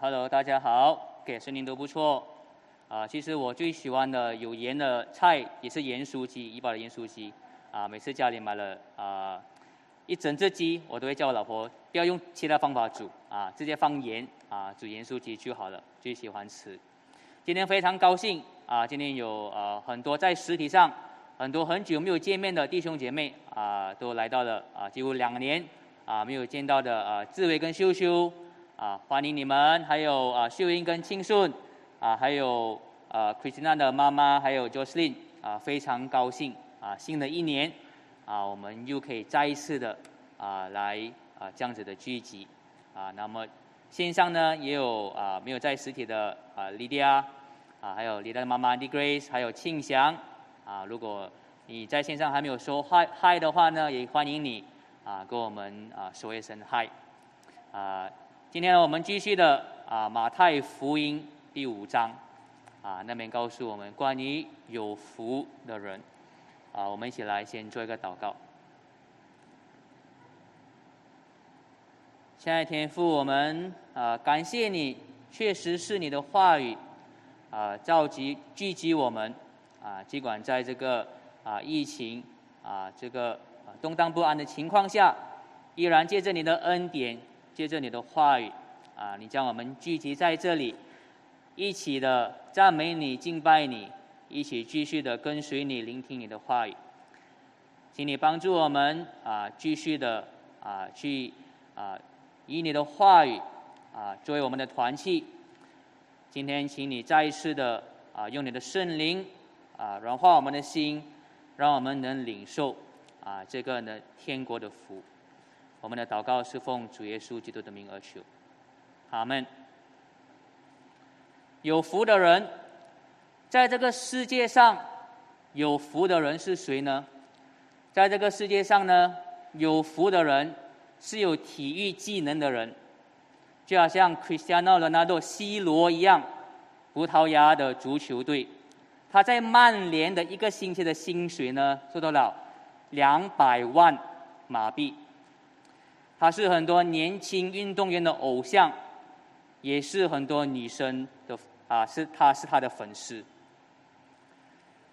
Hello，大家好，给声音都不错。啊，其实我最喜欢的有盐的菜也是盐酥鸡，怡宝的盐酥鸡。啊，每次家里买了啊一整只鸡，我都会叫我老婆不要用其他方法煮，啊，直接放盐啊煮盐酥鸡就好了，最喜欢吃。今天非常高兴啊，今天有呃很多在实体上很多很久没有见面的弟兄姐妹啊都来到了啊，几乎两年啊没有见到的啊志伟跟秀秀啊欢迎你们，还有啊秀英跟庆顺。啊，还有啊，Christina 的妈妈，还有 Jocelyn，啊，非常高兴啊，新的一年啊，我们又可以再一次的啊来啊这样子的聚集啊。那么线上呢也有啊没有在实体的啊 Lydia 啊，还有 Lydia 的妈妈 Degrace，还有庆祥啊。如果你在线上还没有说 Hi Hi 的话呢，也欢迎你啊跟我们啊说一声 Hi 啊。今天，我们继续的啊马太福音。第五章，啊，那边告诉我们关于有福的人，啊，我们一起来先做一个祷告。亲爱的天父，我们啊感谢你，确实是你的话语啊召集聚集我们啊，尽管在这个啊疫情啊这个动荡不安的情况下，依然借着你的恩典，借着你的话语啊，你将我们聚集在这里。一起的赞美你、敬拜你，一起继续的跟随你、聆听你的话语。请你帮助我们啊，继续的啊，去啊，以你的话语啊作为我们的团契。今天，请你再一次的啊，用你的圣灵啊，软化我们的心，让我们能领受啊这个呢天国的福。我们的祷告是奉主耶稣基督的名而求，阿门。有福的人，在这个世界上，有福的人是谁呢？在这个世界上呢，有福的人是有体育技能的人，就好像 Cristiano Ronaldo C 罗一样，葡萄牙的足球队，他在曼联的一个星期的薪水呢，做到了两百万马币，他是很多年轻运动员的偶像。也是很多女生的啊，是他是他的粉丝。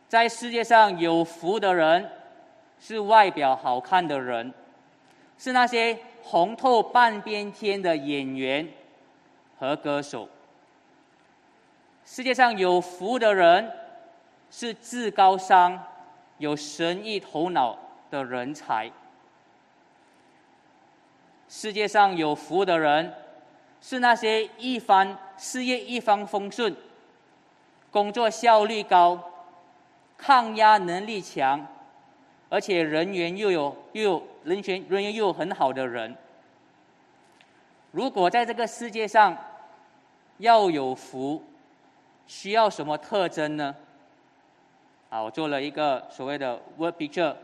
在世界上有福的人，是外表好看的人，是那些红透半边天的演员和歌手。世界上有福的人，是智高商、有神意头脑的人才。世界上有福的人。是那些一帆事业一帆风顺、工作效率高、抗压能力强，而且人缘又有又有人权人缘又很好的人。如果在这个世界上要有福，需要什么特征呢？啊，我做了一个所谓的 word picture，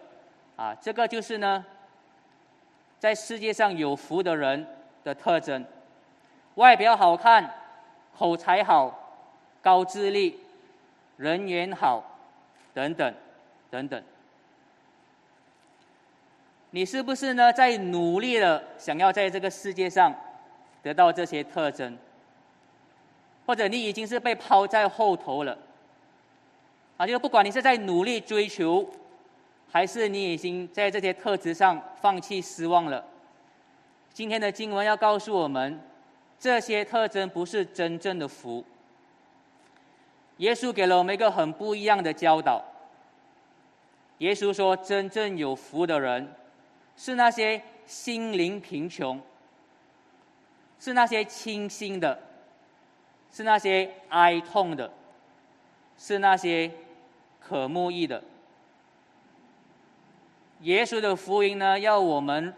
啊，这个就是呢，在世界上有福的人的特征。外表好看，口才好，高智力，人缘好，等等，等等。你是不是呢？在努力的想要在这个世界上得到这些特征，或者你已经是被抛在后头了？啊，就是不管你是在努力追求，还是你已经在这些特质上放弃失望了。今天的经文要告诉我们。这些特征不是真正的福。耶稣给了我们一个很不一样的教导。耶稣说：“真正有福的人，是那些心灵贫穷，是那些清心的，是那些哀痛的，是那些可慕义的。”耶稣的福音呢，要我们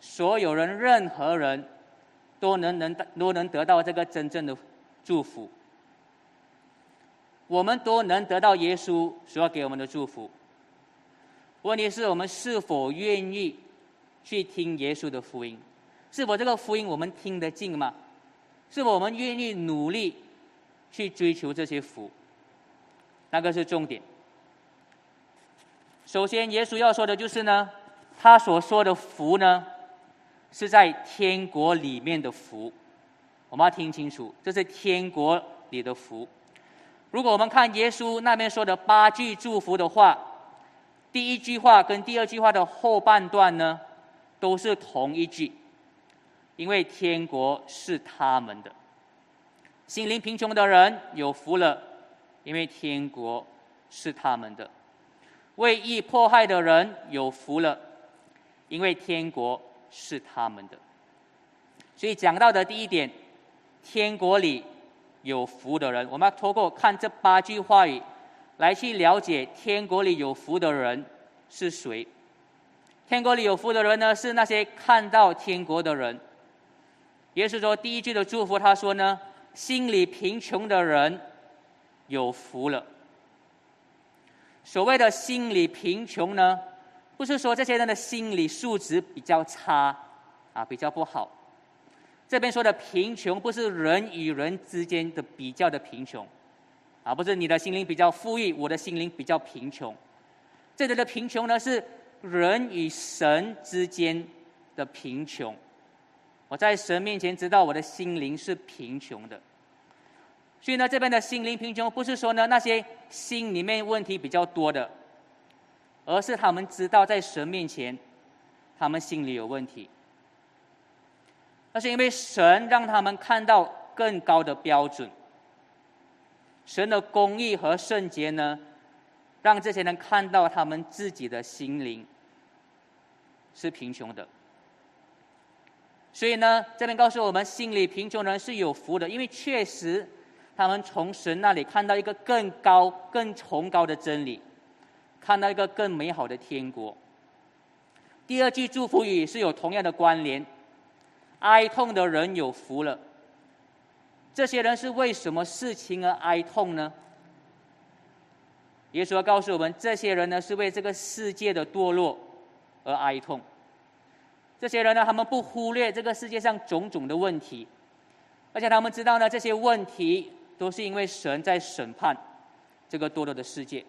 所有人、任何人。都能能都能得到这个真正的祝福，我们都能得到耶稣所要给我们的祝福。问题是我们是否愿意去听耶稣的福音？是否这个福音我们听得进吗？是否我们愿意努力去追求这些福？那个是重点。首先，耶稣要说的就是呢，他所说的福呢。是在天国里面的福，我们要听清楚，这是天国里的福。如果我们看耶稣那边说的八句祝福的话，第一句话跟第二句话的后半段呢，都是同一句，因为天国是他们的。心灵贫穷的人有福了，因为天国是他们的；为义迫害的人有福了，因为天国是他们的。所以讲到的第一点，天国里有福的人，我们要透过看这八句话语，来去了解天国里有福的人是谁。天国里有福的人呢，是那些看到天国的人。耶稣说第一句的祝福，他说呢，心里贫穷的人有福了。所谓的心理贫穷呢，不是说这些人的心理素质比较差啊，比较不好。这边说的贫穷，不是人与人之间的比较的贫穷，啊，不是你的心灵比较富裕，我的心灵比较贫穷。这里的贫穷呢，是人与神之间的贫穷。我在神面前知道我的心灵是贫穷的，所以呢，这边的心灵贫穷，不是说呢那些心里面问题比较多的，而是他们知道在神面前，他们心里有问题。那是因为神让他们看到更高的标准，神的公义和圣洁呢，让这些人看到他们自己的心灵是贫穷的。所以呢，这边告诉我们，心里贫穷人是有福的，因为确实他们从神那里看到一个更高、更崇高的真理，看到一个更美好的天国。第二句祝福语是有同样的关联。哀痛的人有福了。这些人是为什么事情而哀痛呢？耶稣要告诉我们，这些人呢是为这个世界的堕落而哀痛。这些人呢，他们不忽略这个世界上种种的问题，而且他们知道呢，这些问题都是因为神在审判这个堕落的世界。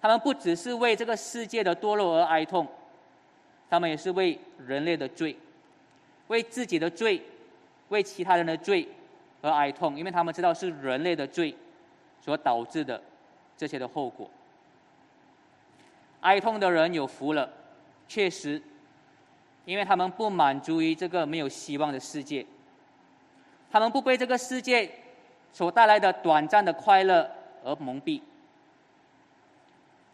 他们不只是为这个世界的堕落而哀痛，他们也是为人类的罪。为自己的罪，为其他人的罪而哀痛，因为他们知道是人类的罪所导致的这些的后果。哀痛的人有福了，确实，因为他们不满足于这个没有希望的世界，他们不被这个世界所带来的短暂的快乐而蒙蔽，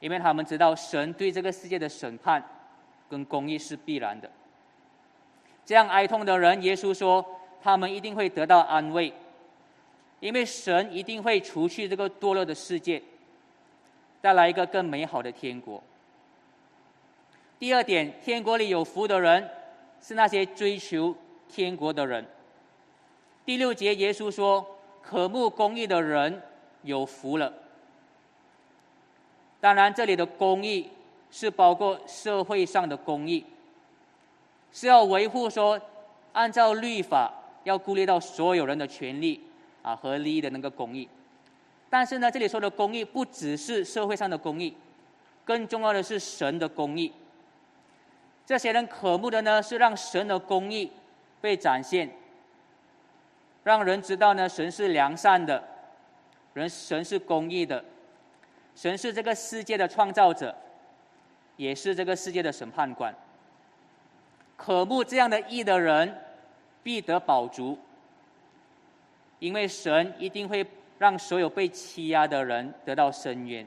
因为他们知道神对这个世界的审判跟公义是必然的。这样哀痛的人，耶稣说，他们一定会得到安慰，因为神一定会除去这个堕落的世界，带来一个更美好的天国。第二点，天国里有福的人，是那些追求天国的人。第六节，耶稣说，渴慕公义的人有福了。当然，这里的公义是包括社会上的公义。是要维护说，按照律法要顾虑到所有人的权利啊和利益的那个公义，但是呢，这里说的公义不只是社会上的公义，更重要的是神的公义。这些人渴慕的呢，是让神的公义被展现，让人知道呢，神是良善的，人神是公义的，神是这个世界的创造者，也是这个世界的审判官。渴慕这样的义的人，必得保足，因为神一定会让所有被欺压的人得到伸冤，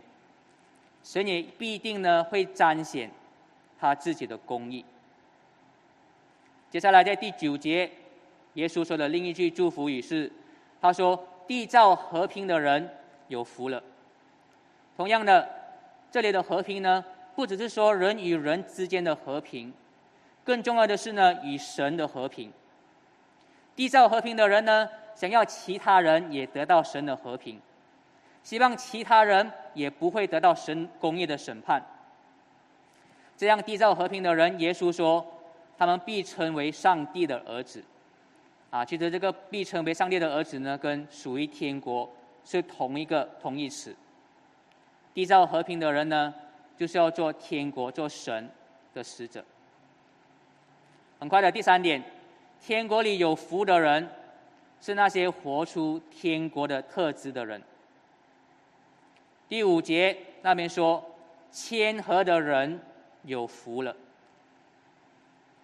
神也必定呢会彰显他自己的公义。接下来在第九节，耶稣说的另一句祝福语是：他说，缔造和平的人有福了。同样的，这里的和平呢，不只是说人与人之间的和平。更重要的是呢，与神的和平。缔造和平的人呢，想要其他人也得到神的和平，希望其他人也不会得到神公义的审判。这样缔造和平的人，耶稣说，他们必称为上帝的儿子。啊，其实这个必称为上帝的儿子呢，跟属于天国是同一个同义词。缔造和平的人呢，就是要做天国、做神的使者。很快的第三点，天国里有福的人是那些活出天国的特质的人。第五节那边说，谦和的人有福了。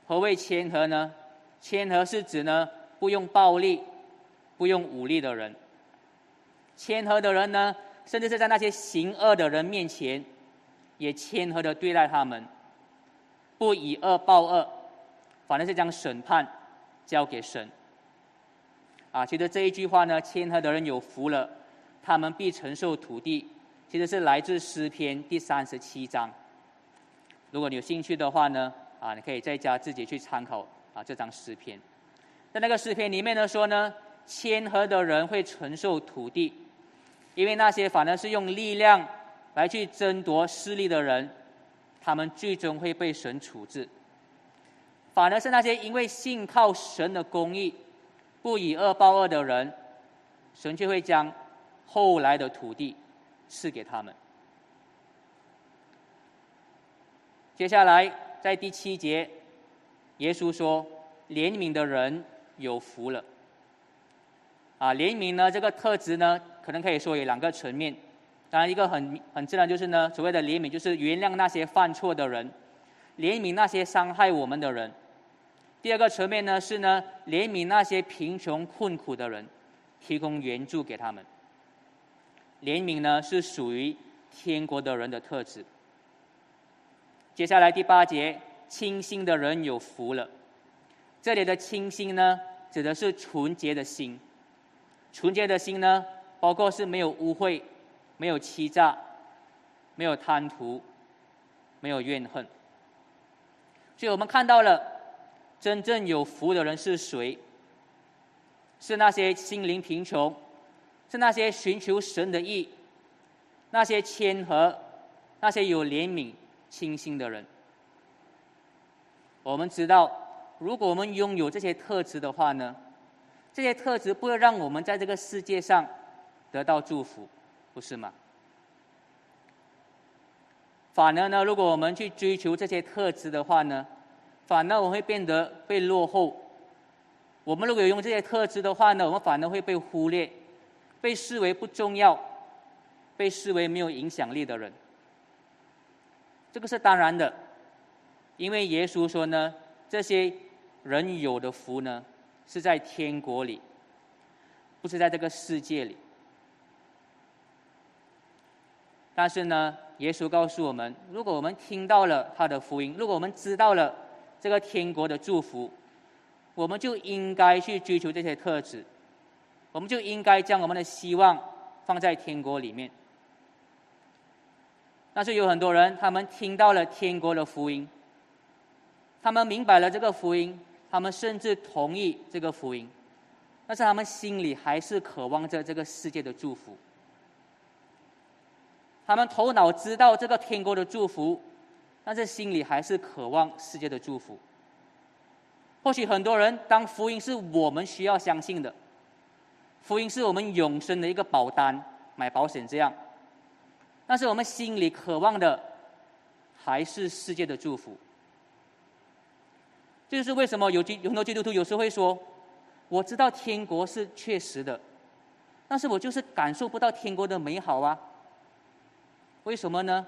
何谓谦和呢？谦和是指呢，不用暴力、不用武力的人。谦和的人呢，甚至是在那些行恶的人面前，也谦和的对待他们，不以恶报恶，反而是将审判交给神。啊，其实这一句话呢，谦和的人有福了，他们必承受土地。其实是来自诗篇第三十七章。如果你有兴趣的话呢，啊，你可以在家自己去参考啊这张诗篇。在那个诗篇里面呢说呢，谦和的人会承受土地，因为那些反而是用力量来去争夺势力的人，他们最终会被神处置。反而是那些因为信靠神的公义。不以恶报恶的人，神就会将后来的土地赐给他们。接下来，在第七节，耶稣说：“怜悯的人有福了。”啊，怜悯呢，这个特质呢，可能可以说有两个层面。当然，一个很很自然就是呢，所谓的怜悯，就是原谅那些犯错的人，怜悯那些伤害我们的人。第二个层面呢是呢，怜悯那些贫穷困苦的人，提供援助给他们。怜悯呢是属于天国的人的特质。接下来第八节，清心的人有福了。这里的清心呢，指的是纯洁的心。纯洁的心呢，包括是没有污秽、没有欺诈、没有贪图、没有怨恨。所以我们看到了。真正有福的人是谁？是那些心灵贫穷，是那些寻求神的意，那些谦和，那些有怜悯、清心的人。我们知道，如果我们拥有这些特质的话呢，这些特质不会让我们在这个世界上得到祝福，不是吗？反而呢，如果我们去追求这些特质的话呢？反而我会变得被落后。我们如果有用这些特质的话呢，我们反而会被忽略，被视为不重要，被视为没有影响力的人。这个是当然的，因为耶稣说呢，这些人有的福呢，是在天国里，不是在这个世界里。但是呢，耶稣告诉我们，如果我们听到了他的福音，如果我们知道了。这个天国的祝福，我们就应该去追求这些特质，我们就应该将我们的希望放在天国里面。但是有很多人，他们听到了天国的福音，他们明白了这个福音，他们甚至同意这个福音，但是他们心里还是渴望着这个世界的祝福。他们头脑知道这个天国的祝福。但是心里还是渴望世界的祝福。或许很多人当福音是我们需要相信的，福音是我们永生的一个保单，买保险这样。但是我们心里渴望的还是世界的祝福。这就是为什么有基有很多基督徒有时候会说：“我知道天国是确实的，但是我就是感受不到天国的美好啊。”为什么呢？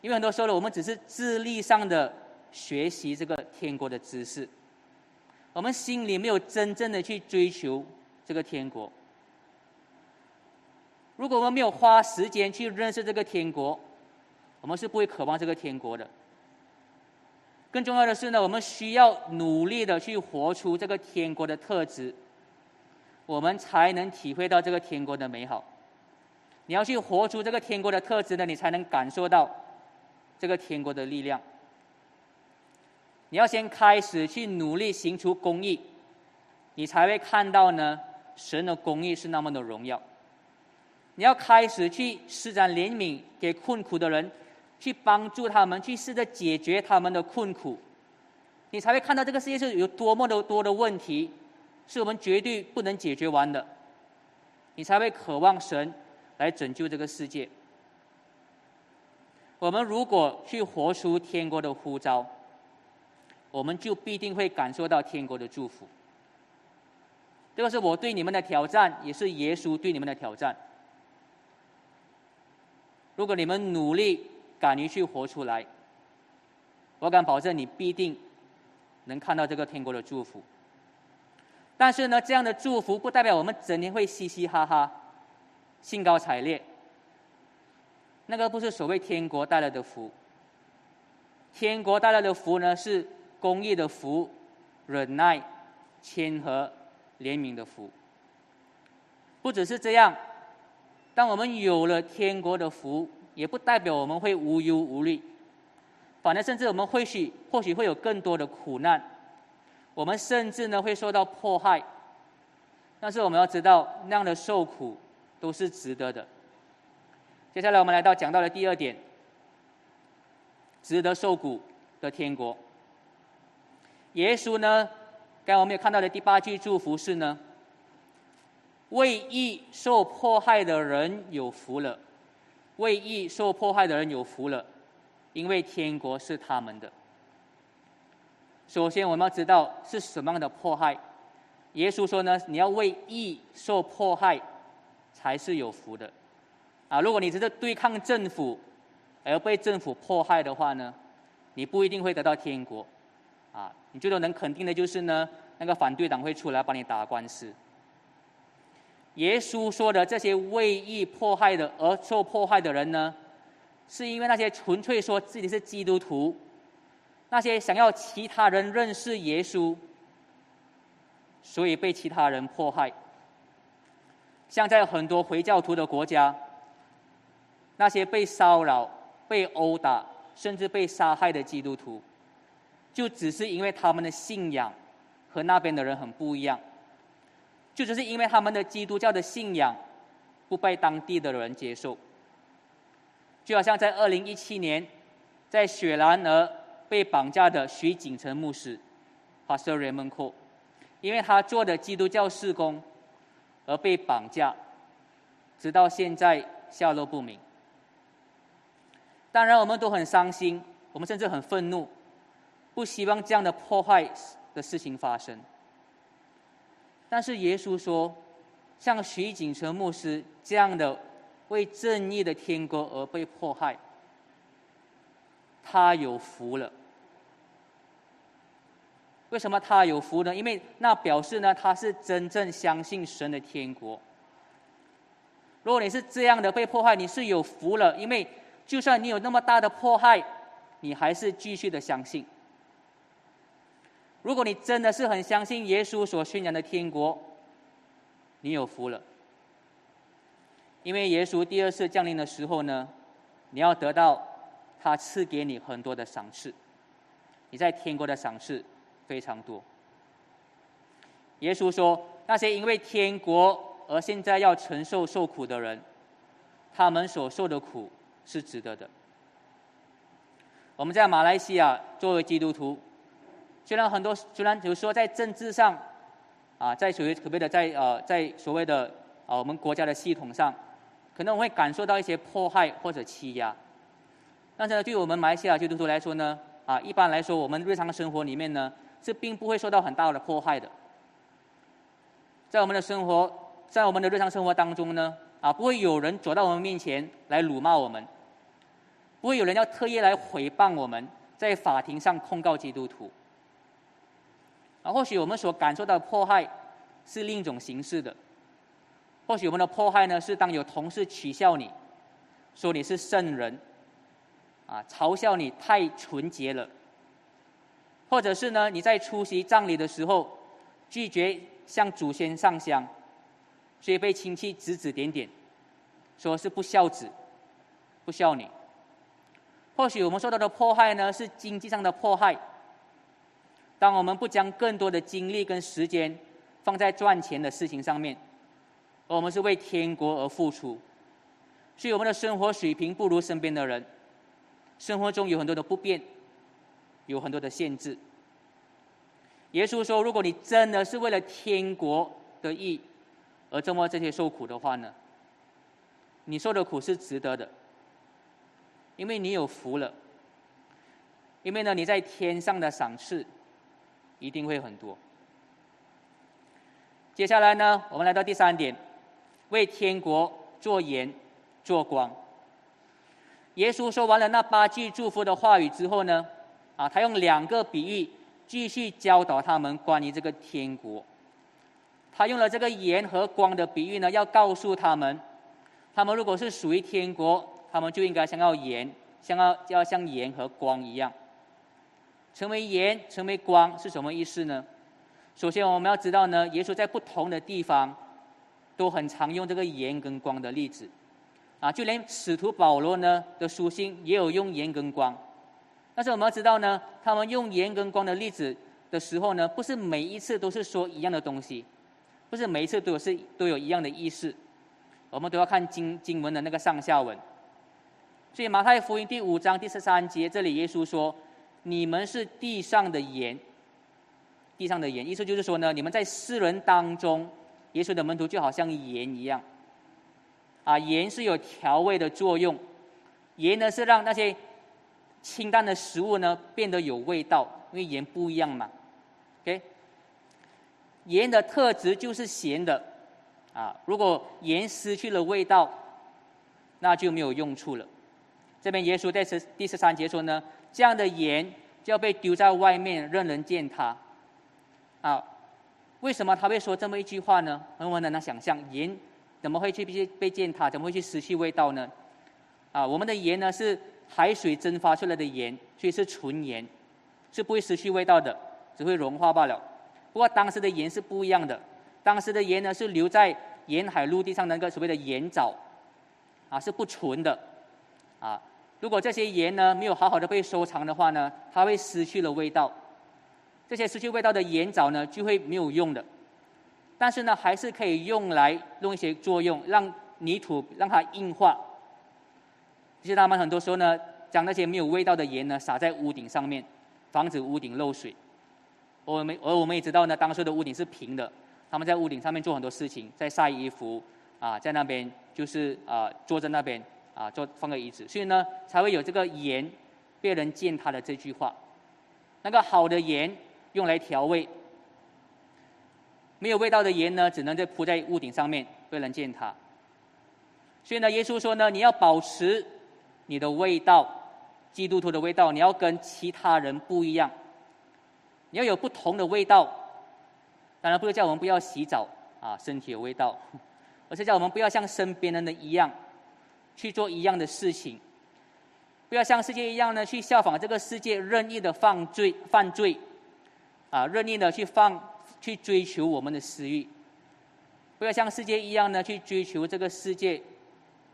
因为很多时候呢，我们只是智力上的学习这个天国的知识，我们心里没有真正的去追求这个天国。如果我们没有花时间去认识这个天国，我们是不会渴望这个天国的。更重要的是呢，我们需要努力的去活出这个天国的特质，我们才能体会到这个天国的美好。你要去活出这个天国的特质呢，你才能感受到。这个天国的力量，你要先开始去努力行出公义，你才会看到呢，神的公义是那么的荣耀。你要开始去施展怜悯，给困苦的人，去帮助他们，去试着解决他们的困苦，你才会看到这个世界上有多么的多的问题，是我们绝对不能解决完的。你才会渴望神来拯救这个世界。我们如果去活出天国的呼召，我们就必定会感受到天国的祝福。这个是我对你们的挑战，也是耶稣对你们的挑战。如果你们努力、敢于去活出来，我敢保证你必定能看到这个天国的祝福。但是呢，这样的祝福不代表我们整天会嘻嘻哈哈、兴高采烈。那个不是所谓天国带来的福。天国带来的福呢，是公益的福、忍耐、谦和、怜悯的福。不只是这样。当我们有了天国的福，也不代表我们会无忧无虑，反而甚至我们或许或许会有更多的苦难，我们甚至呢会受到迫害。但是我们要知道，那样的受苦都是值得的。接下来我们来到讲到的第二点，值得受苦的天国。耶稣呢，刚才我们也看到的第八句祝福是呢。为义受迫害的人有福了，为义受迫害的人有福了，因为天国是他们的。首先，我们要知道是什么样的迫害。耶稣说呢，你要为义受迫害，才是有福的。啊，如果你只是对抗政府而被政府迫害的话呢，你不一定会得到天国。啊，你最多能肯定的就是呢，那个反对党会出来帮你打官司。耶稣说的这些为义迫害的而受迫害的人呢，是因为那些纯粹说自己是基督徒，那些想要其他人认识耶稣，所以被其他人迫害。像在很多回教徒的国家，那些被骚扰、被殴打，甚至被杀害的基督徒，就只是因为他们的信仰和那边的人很不一样。就只是因为他们的基督教的信仰不被当地的人接受，就好像在二零一七年，在雪兰莪被绑架的徐景成牧师，Pastor Raymond c o 因为他做的基督教事工而被绑架，直到现在下落不明。当然，我们都很伤心，我们甚至很愤怒，不希望这样的破坏的事情发生。但是耶稣说，像徐景成牧师这样的为正义的天国而被迫害，他有福了。为什么他有福呢？因为那表示呢，他是真正相信神的天国。如果你是这样的被迫害，你是有福了，因为就算你有那么大的迫害，你还是继续的相信。如果你真的是很相信耶稣所宣扬的天国，你有福了。因为耶稣第二次降临的时候呢，你要得到他赐给你很多的赏赐，你在天国的赏赐非常多。耶稣说，那些因为天国而现在要承受受苦的人，他们所受的苦是值得的。我们在马来西亚作为基督徒。虽然很多，虽然比如说在政治上，啊，在所谓可谓的在呃，在所谓的啊我们国家的系统上，可能我会感受到一些迫害或者欺压。但是呢，对于我们马来西亚基督徒来说呢，啊，一般来说我们日常生活里面呢，是并不会受到很大的迫害的。在我们的生活，在我们的日常生活当中呢，啊，不会有人走到我们面前来辱骂我们，不会有人要特意来诽谤我们，在法庭上控告基督徒。啊，或许我们所感受到的迫害是另一种形式的。或许我们的迫害呢，是当有同事取笑你，说你是圣人，啊，嘲笑你太纯洁了；或者是呢，你在出席葬礼的时候拒绝向祖先上香，所以被亲戚指指点点，说是不孝子，不孝女。或许我们受到的迫害呢，是经济上的迫害。当我们不将更多的精力跟时间放在赚钱的事情上面，而我们是为天国而付出，所以我们的生活水平不如身边的人，生活中有很多的不便，有很多的限制。耶稣说：“如果你真的是为了天国的义而这么这些受苦的话呢，你受的苦是值得的，因为你有福了，因为呢你在天上的赏赐。”一定会很多。接下来呢，我们来到第三点，为天国做盐、做光。耶稣说完了那八句祝福的话语之后呢，啊，他用两个比喻继续教导他们关于这个天国。他用了这个盐和光的比喻呢，要告诉他们，他们如果是属于天国，他们就应该像要盐，像要要像盐和光一样。成为盐，成为光是什么意思呢？首先我们要知道呢，耶稣在不同的地方都很常用这个盐跟光的例子。啊，就连使徒保罗呢的书信也有用盐跟光，但是我们要知道呢，他们用盐跟光的例子的时候呢，不是每一次都是说一样的东西，不是每一次都是都有一样的意思，我们都要看经经文的那个上下文。所以马太福音第五章第十三节，这里耶稣说：“你们是地上的盐，地上的盐。”意思就是说呢，你们在世人当中，耶稣的门徒就好像盐一样。啊，盐是有调味的作用，盐呢是让那些清淡的食物呢变得有味道，因为盐不一样嘛。OK，盐的特质就是咸的，啊，如果盐失去了味道，那就没有用处了。这边耶稣在十第十三节说呢，这样的盐就要被丢在外面，任人践踏。啊，为什么他会说这么一句话呢？很多人能想象盐。怎么会去被被践踏？怎么会去失去味道呢？啊，我们的盐呢是海水蒸发出来的盐，所以是纯盐，是不会失去味道的，只会融化罢了。不过当时的盐是不一样的，当时的盐呢是留在沿海陆地上那个所谓的盐藻，啊是不纯的，啊，如果这些盐呢没有好好的被收藏的话呢，它会失去了味道，这些失去味道的盐藻呢就会没有用的。但是呢，还是可以用来弄一些作用，让泥土让它硬化。其实他们很多时候呢，将那些没有味道的盐呢撒在屋顶上面，防止屋顶漏水。我们而我们也知道呢，当时的屋顶是平的，他们在屋顶上面做很多事情，在晒衣服啊，在那边就是啊坐在那边啊坐放个椅子，所以呢才会有这个盐被人践踏的这句话。那个好的盐用来调味。没有味道的盐呢，只能在铺在屋顶上面，被人践踏。所以呢，耶稣说呢，你要保持你的味道，基督徒的味道，你要跟其他人不一样，你要有不同的味道。当然，不是叫我们不要洗澡啊，身体有味道，而是叫我们不要像身边人的一样去做一样的事情，不要像世界一样呢去效仿这个世界任意的犯罪犯罪，啊，任意的去放。去追求我们的私欲，不要像世界一样呢，去追求这个世界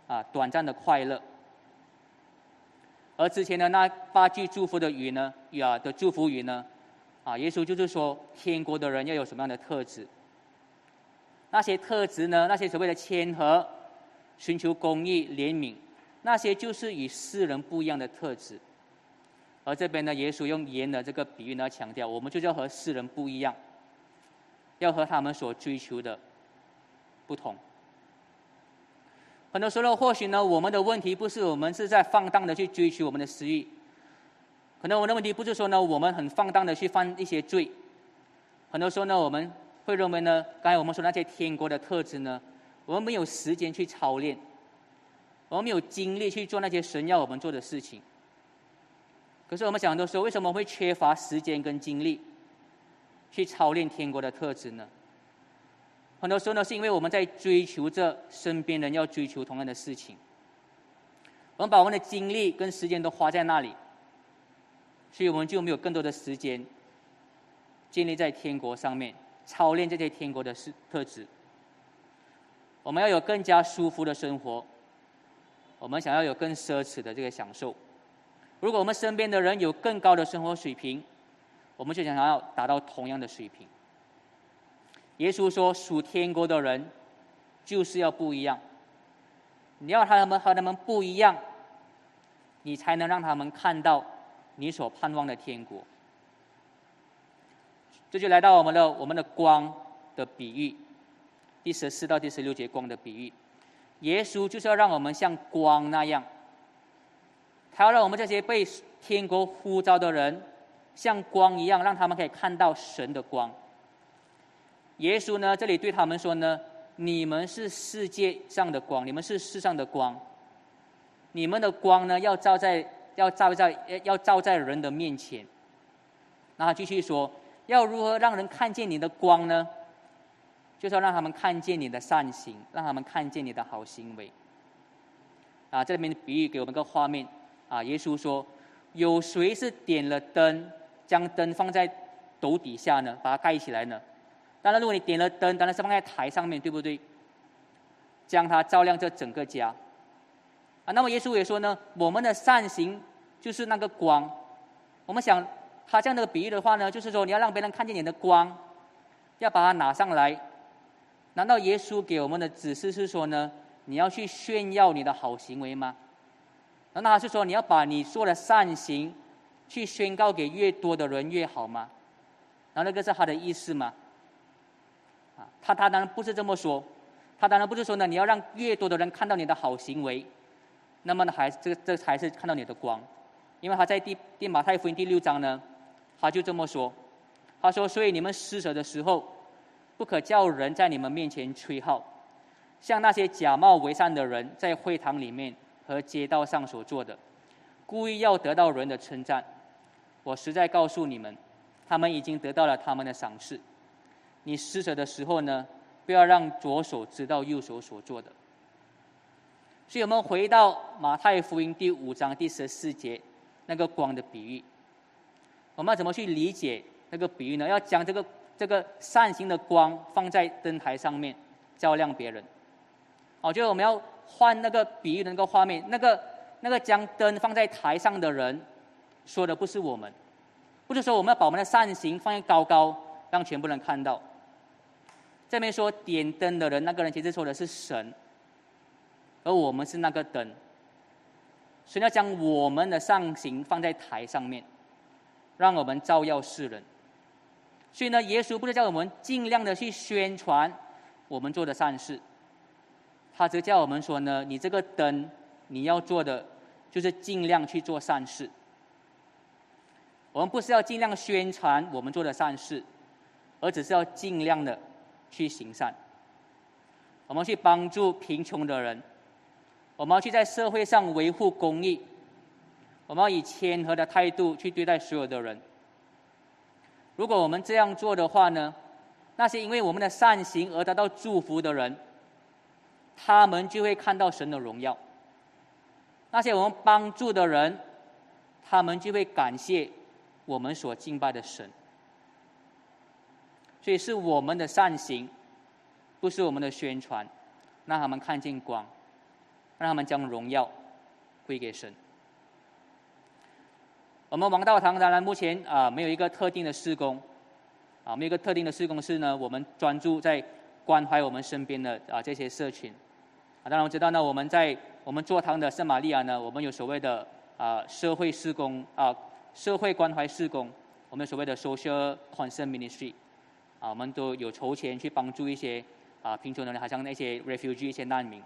啊短暂的快乐。而之前的那八句祝福的语呢，啊的祝福语呢，啊，耶稣就是说，天国的人要有什么样的特质？那些特质呢，那些所谓的谦和、寻求公义、怜悯，那些就是与世人不一样的特质。而这边呢，耶稣用盐的这个比喻呢，强调我们就要和世人不一样。要和他们所追求的不同。很多时候，或许呢，我们的问题不是我们是在放荡的去追求我们的私欲，可能我们的问题不是说呢，我们很放荡的去犯一些罪。很多时候呢，我们会认为呢，刚才我们说那些天国的特质呢，我们没有时间去操练，我们没有精力去做那些神要我们做的事情。可是我们想很多时候，为什么会缺乏时间跟精力？去操练天国的特质呢？很多时候呢，是因为我们在追求着身边人要追求同样的事情，我们把我们的精力跟时间都花在那里，所以我们就没有更多的时间建立在天国上面操练这些天国的事特质。我们要有更加舒服的生活，我们想要有更奢侈的这个享受。如果我们身边的人有更高的生活水平，我们就想要达到同样的水平。耶稣说：“属天国的人就是要不一样。你要他们和他们不一样，你才能让他们看到你所盼望的天国。”这就来到我们的我们的光的比喻，第十四到第十六节光的比喻。耶稣就是要让我们像光那样，他要让我们这些被天国呼召的人。像光一样，让他们可以看到神的光。耶稣呢，这里对他们说呢：“你们是世界上的光，你们是世上的光。你们的光呢，要照在，要照在，要照在人的面前。”然后继续说：“要如何让人看见你的光呢？就是要让他们看见你的善行，让他们看见你的好行为。”啊，这里面比喻给我们个画面啊，耶稣说：“有谁是点了灯，将灯放在斗底下呢？把它盖起来呢？”当然，如果你点了灯，当然是放在台上面对不对？将它照亮这整个家。啊，那么耶稣也说呢，我们的善行就是那个光。我们想他这样的比喻的话呢，就是说你要让别人看见你的光，要把它拿上来。难道耶稣给我们的指示是说呢，你要去炫耀你的好行为吗？难道他是说你要把你做的善行去宣告给越多的人越好吗？然后那个是他的意思吗？啊他他当然不是这么说，他当然不是说呢，你要让越多的人看到你的好行为，那么呢，还这这才是看到你的光，因为他在第第马太福音第六章呢，他就这么说，他说：所以你们施舍的时候，不可叫人在你们面前吹号，像那些假冒为善的人在会堂里面和街道上所做的，故意要得到人的称赞。我实在告诉你们，他们已经得到了他们的赏赐。你施舍的时候呢，不要让左手知道右手所做的。所以我们回到马太福音第五章第十四节那个光的比喻，我们要怎么去理解那个比喻呢？要将这个这个善行的光放在灯台上面，照亮别人。哦，就是我们要换那个比喻的那个画面，那个那个将灯放在台上的人说的不是我们，不是说我们要把我们的善行放在高高，让全部人看到。这边说点灯的人，那个人其实说的是神，而我们是那个灯，所以要将我们的上行放在台上面，让我们照耀世人。所以呢，耶稣不是叫我们尽量的去宣传我们做的善事，他则叫我们说呢，你这个灯你要做的就是尽量去做善事。我们不是要尽量宣传我们做的善事，而只是要尽量的。去行善，我们去帮助贫穷的人，我们要去在社会上维护公义，我们要以谦和的态度去对待所有的人。如果我们这样做的话呢，那些因为我们的善行而得到祝福的人，他们就会看到神的荣耀；那些我们帮助的人，他们就会感谢我们所敬拜的神。所以是我们的善行，不是我们的宣传，让他们看见光，让他们将荣耀归给神。我们王道堂当然目前啊没有一个特定的施工，啊没有一个特定的施工是呢，我们专注在关怀我们身边的啊这些社群。啊，当然我知道呢，我们在我们座堂的圣玛利亚呢，我们有所谓的啊社会施工啊社会关怀施工，我们所谓的 social concern ministry。啊，我们都有筹钱去帮助一些啊贫穷的人，好像那些 refugee 一些难民。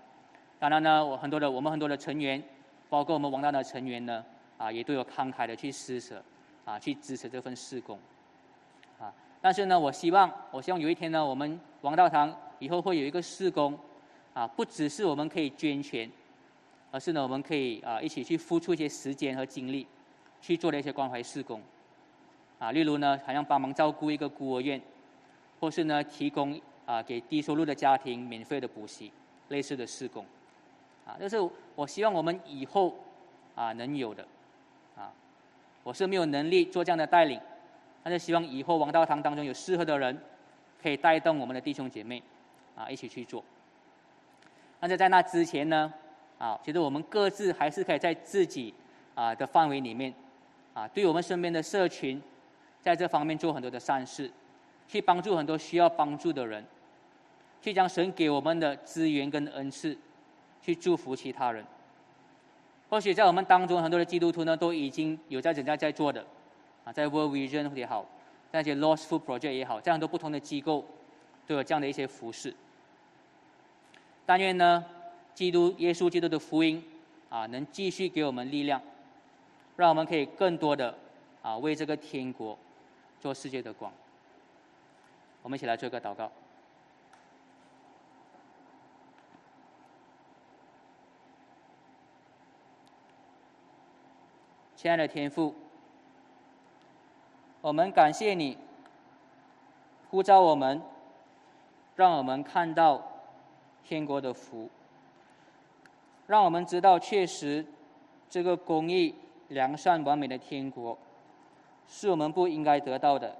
当然呢，我很多的我们很多的成员，包括我们王大的成员呢，啊也都有慷慨的去施舍，啊去支持这份事工。啊，但是呢，我希望我希望有一天呢，我们王道堂以后会有一个事工，啊不只是我们可以捐钱，而是呢我们可以啊一起去付出一些时间和精力，去做的一些关怀事工。啊，例如呢，好像帮忙照顾一个孤儿院。或是呢，提供啊给低收入的家庭免费的补习，类似的施工，啊，这是我希望我们以后啊能有的，我是没有能力做这样的带领，但是希望以后王道堂当中有适合的人，可以带动我们的弟兄姐妹，啊一起去做。但是在那之前呢，啊，其实我们各自还是可以在自己啊的范围里面，啊，对我们身边的社群，在这方面做很多的善事。去帮助很多需要帮助的人，去将神给我们的资源跟恩赐，去祝福其他人。或许在我们当中很多的基督徒呢，都已经有在人家在做的，啊，在 World Vision 也好，在一些 Lost Food Project 也好，在很多不同的机构都有这样的一些服饰。但愿呢，基督耶稣基督的福音啊，能继续给我们力量，让我们可以更多的啊，为这个天国做世界的光。我们一起来做一个祷告。亲爱的天父，我们感谢你呼召我们，让我们看到天国的福，让我们知道确实这个公义、良善、完美的天国是我们不应该得到的。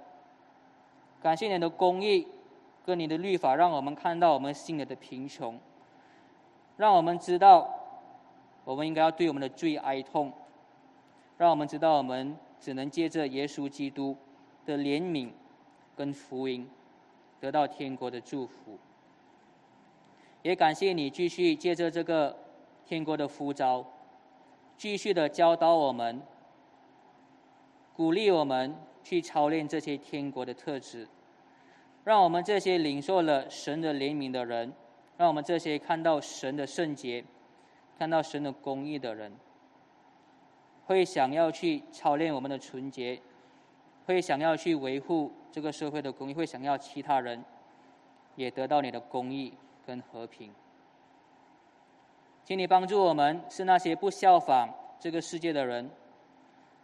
感谢你的公义跟你的律法，让我们看到我们心里的贫穷，让我们知道我们应该要对我们的罪哀痛。让我们知道，我们只能借着耶稣基督的怜悯跟福音，得到天国的祝福。也感谢你继续借着这个天国的呼召，继续的教导我们，鼓励我们去操练这些天国的特质，让我们这些领受了神的怜悯的人，让我们这些看到神的圣洁、看到神的公义的人。会想要去操练我们的纯洁，会想要去维护这个社会的公义，会想要其他人也得到你的公义跟和平。请你帮助我们，是那些不效仿这个世界的人，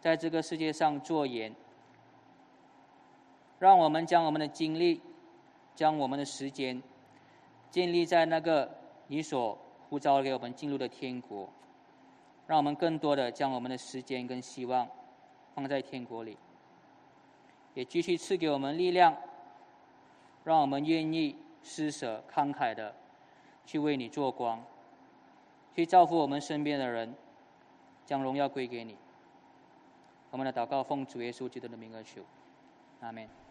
在这个世界上做盐，让我们将我们的精力、将我们的时间建立在那个你所呼召给我们进入的天国。让我们更多的将我们的时间跟希望放在天国里，也继续赐给我们力量，让我们愿意施舍慷慨的去为你做光，去造福我们身边的人，将荣耀归给你。我们的祷告奉主耶稣基督的名而求，阿门。